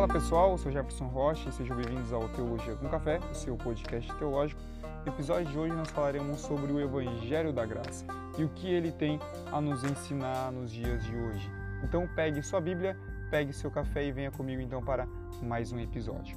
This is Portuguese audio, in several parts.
Fala pessoal, eu sou Jefferson Rocha e sejam bem-vindos ao Teologia com Café, o seu podcast teológico. No episódio de hoje nós falaremos sobre o Evangelho da Graça e o que ele tem a nos ensinar nos dias de hoje. Então pegue sua Bíblia, pegue seu café e venha comigo então para mais um episódio.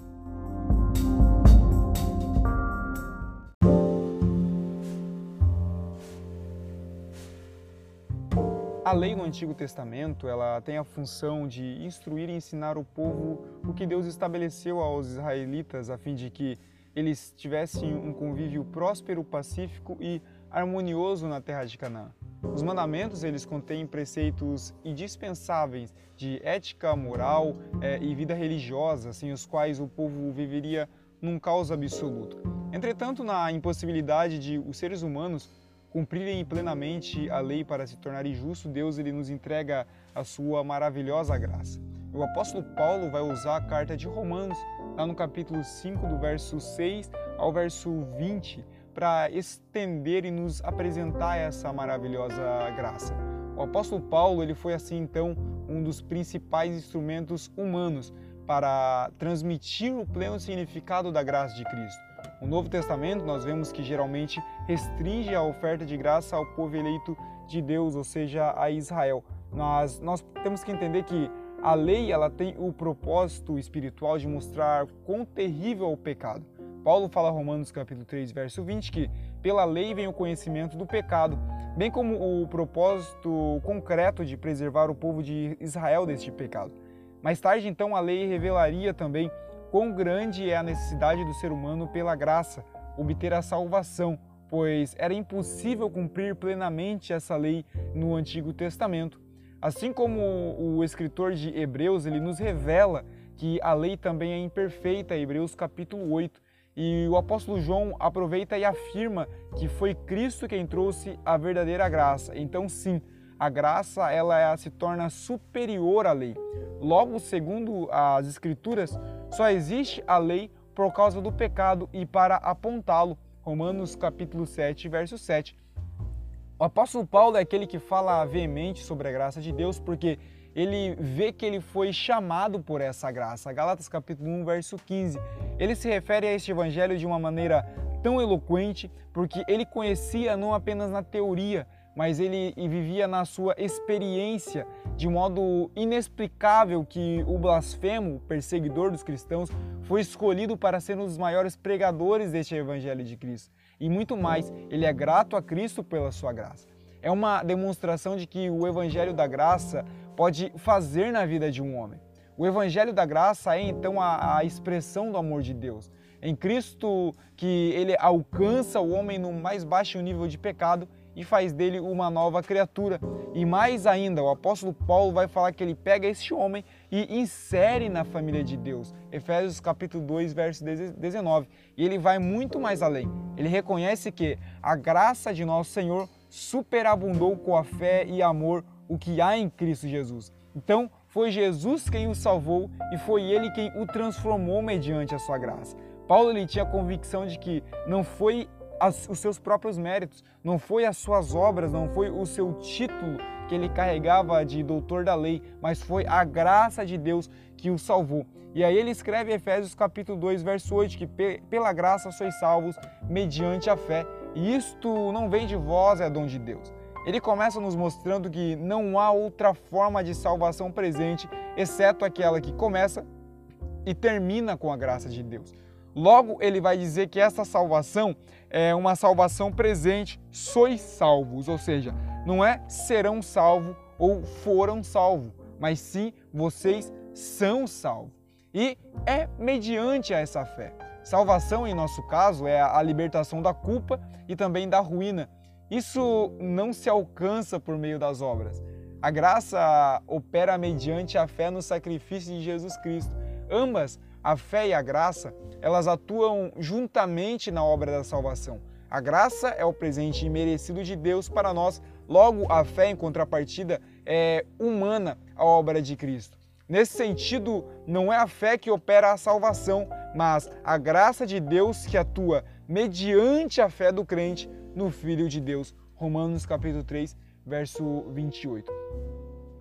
A lei no Antigo Testamento, ela tem a função de instruir e ensinar o povo o que Deus estabeleceu aos israelitas a fim de que eles tivessem um convívio próspero, pacífico e harmonioso na terra de Canaã. Os mandamentos eles contêm preceitos indispensáveis de ética, moral é, e vida religiosa, sem os quais o povo viveria num caos absoluto. Entretanto, na impossibilidade de os seres humanos cumprirem plenamente a lei para se tornarem justos, Deus ele nos entrega a sua maravilhosa graça. O apóstolo Paulo vai usar a carta de Romanos, lá no capítulo 5, do verso 6 ao verso 20, para estender e nos apresentar essa maravilhosa graça. O apóstolo Paulo ele foi assim então um dos principais instrumentos humanos para transmitir o pleno significado da graça de Cristo. O Novo Testamento, nós vemos que geralmente restringe a oferta de graça ao povo eleito de Deus, ou seja, a Israel. Mas nós temos que entender que a lei ela tem o propósito espiritual de mostrar quão terrível é o pecado. Paulo fala Romanos capítulo 3, verso 20 que pela lei vem o conhecimento do pecado, bem como o propósito concreto de preservar o povo de Israel deste pecado. Mais tarde, então, a lei revelaria também quão grande é a necessidade do ser humano pela graça obter a salvação, pois era impossível cumprir plenamente essa lei no Antigo Testamento. Assim como o escritor de Hebreus, ele nos revela que a lei também é imperfeita, Hebreus capítulo 8. E o apóstolo João aproveita e afirma que foi Cristo quem trouxe a verdadeira graça. Então, sim, a graça ela se torna superior à lei. Logo, segundo as Escrituras, só existe a lei por causa do pecado e para apontá-lo. Romanos capítulo 7, verso 7. O apóstolo Paulo é aquele que fala veemente sobre a graça de Deus porque ele vê que ele foi chamado por essa graça. Galatas capítulo 1, verso 15. Ele se refere a este evangelho de uma maneira tão eloquente porque ele conhecia não apenas na teoria, mas ele vivia na sua experiência de modo inexplicável que o blasfemo, o perseguidor dos cristãos, foi escolhido para ser um dos maiores pregadores deste evangelho de Cristo. E muito mais, ele é grato a Cristo pela sua graça. É uma demonstração de que o evangelho da graça pode fazer na vida de um homem. O evangelho da graça é então a, a expressão do amor de Deus. Em Cristo que ele alcança o homem no mais baixo nível de pecado e faz dele uma nova criatura. E mais ainda, o apóstolo Paulo vai falar que ele pega este homem e insere na família de Deus. Efésios capítulo 2, verso 19. E ele vai muito mais além. Ele reconhece que a graça de nosso Senhor superabundou com a fé e amor o que há em Cristo Jesus. Então, foi Jesus quem o salvou e foi ele quem o transformou mediante a sua graça. Paulo ele tinha a convicção de que não foi as, os seus próprios méritos, não foi as suas obras, não foi o seu título que ele carregava de doutor da lei, mas foi a graça de Deus que o salvou. E aí ele escreve em Efésios capítulo 2, verso 8, que pela graça sois salvos mediante a fé. E isto não vem de vós, é dom de Deus. Ele começa nos mostrando que não há outra forma de salvação presente, exceto aquela que começa e termina com a graça de Deus. Logo, ele vai dizer que essa salvação é uma salvação presente, sois salvos, ou seja, não é serão salvos ou foram salvos, mas sim vocês são salvos. E é mediante essa fé. Salvação, em nosso caso, é a libertação da culpa e também da ruína. Isso não se alcança por meio das obras. A graça opera mediante a fé no sacrifício de Jesus Cristo. Ambas a fé e a graça, elas atuam juntamente na obra da salvação. A graça é o presente imerecido de Deus para nós, logo a fé em contrapartida é humana à obra de Cristo. Nesse sentido, não é a fé que opera a salvação, mas a graça de Deus que atua mediante a fé do crente no Filho de Deus. Romanos capítulo 3, verso 28.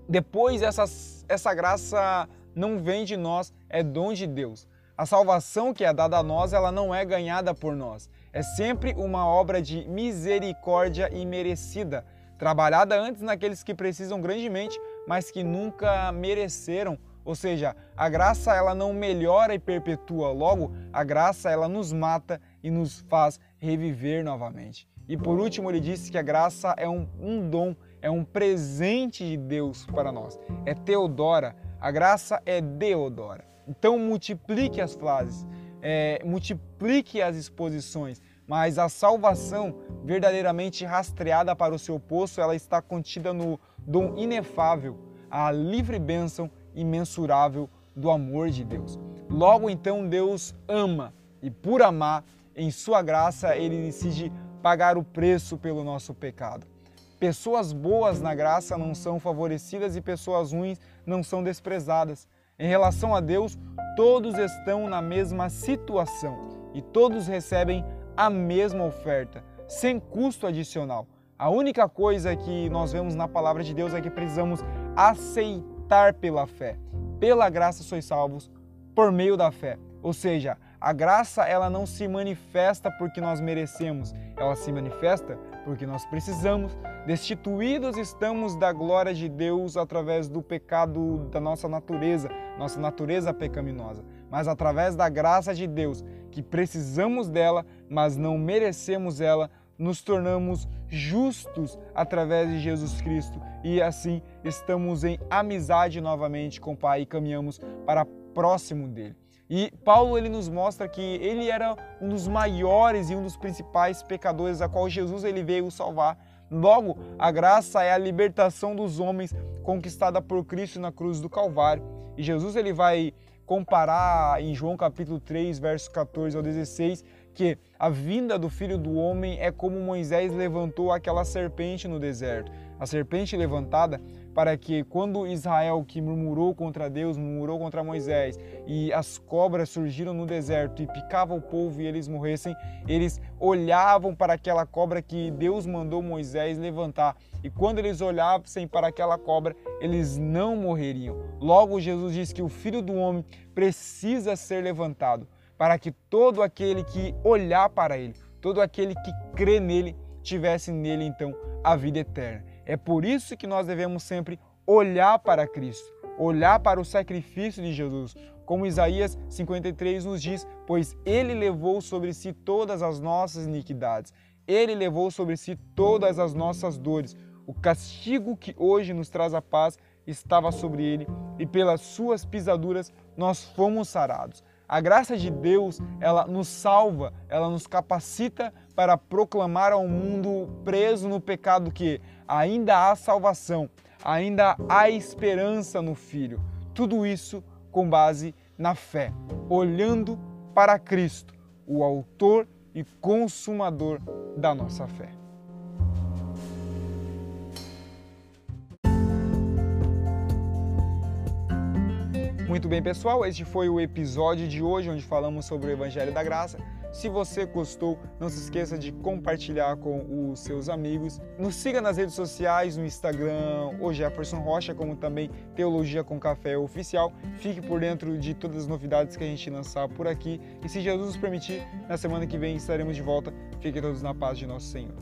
Depois essa, essa graça não vem de nós, é dom de Deus. A salvação que é dada a nós, ela não é ganhada por nós. É sempre uma obra de misericórdia imerecida, trabalhada antes naqueles que precisam grandemente, mas que nunca mereceram. Ou seja, a graça ela não melhora e perpetua, logo a graça ela nos mata e nos faz reviver novamente. E por último, ele disse que a graça é um, um dom, é um presente de Deus para nós. É Teodora, a graça é Deodora. Então multiplique as frases, é, multiplique as exposições, mas a salvação verdadeiramente rastreada para o seu poço, ela está contida no dom inefável, a livre bênção imensurável do amor de Deus. Logo então Deus ama e por amar, em sua graça, ele decide pagar o preço pelo nosso pecado. Pessoas boas na graça não são favorecidas e pessoas ruins não são desprezadas. Em relação a Deus, todos estão na mesma situação e todos recebem a mesma oferta, sem custo adicional. A única coisa que nós vemos na palavra de Deus é que precisamos aceitar pela fé. Pela graça sois salvos por meio da fé. Ou seja, a graça ela não se manifesta porque nós merecemos, ela se manifesta porque nós precisamos. Destituídos estamos da glória de Deus através do pecado da nossa natureza, nossa natureza pecaminosa, mas através da graça de Deus, que precisamos dela, mas não merecemos ela, nos tornamos justos através de Jesus Cristo e assim estamos em amizade novamente com o Pai e caminhamos para próximo dele. E Paulo ele nos mostra que ele era um dos maiores e um dos principais pecadores a qual Jesus ele veio salvar. Logo, a graça é a libertação dos homens conquistada por Cristo na cruz do Calvário. E Jesus ele vai comparar em João capítulo 3, verso 14 ao 16, que a vinda do Filho do Homem é como Moisés levantou aquela serpente no deserto. A serpente levantada para que quando Israel que murmurou contra Deus, murmurou contra Moisés, e as cobras surgiram no deserto e picavam o povo e eles morressem, eles olhavam para aquela cobra que Deus mandou Moisés levantar. E quando eles olhassem para aquela cobra, eles não morreriam. Logo Jesus diz que o Filho do homem precisa ser levantado, para que todo aquele que olhar para ele, todo aquele que crê nele, tivesse nele então a vida eterna. É por isso que nós devemos sempre olhar para Cristo, olhar para o sacrifício de Jesus, como Isaías 53 nos diz, pois ele levou sobre si todas as nossas iniquidades, ele levou sobre si todas as nossas dores. O castigo que hoje nos traz a paz estava sobre ele e pelas suas pisaduras nós fomos sarados. A graça de Deus, ela nos salva, ela nos capacita para proclamar ao mundo preso no pecado que ainda há salvação, ainda há esperança no Filho. Tudo isso com base na fé, olhando para Cristo, o autor e consumador da nossa fé. Muito bem, pessoal, este foi o episódio de hoje onde falamos sobre o Evangelho da Graça. Se você gostou, não se esqueça de compartilhar com os seus amigos. Nos siga nas redes sociais, no Instagram, o Jefferson Rocha, como também Teologia com Café Oficial. Fique por dentro de todas as novidades que a gente lançar por aqui. E se Jesus nos permitir, na semana que vem estaremos de volta. Fiquem todos na paz de nosso Senhor.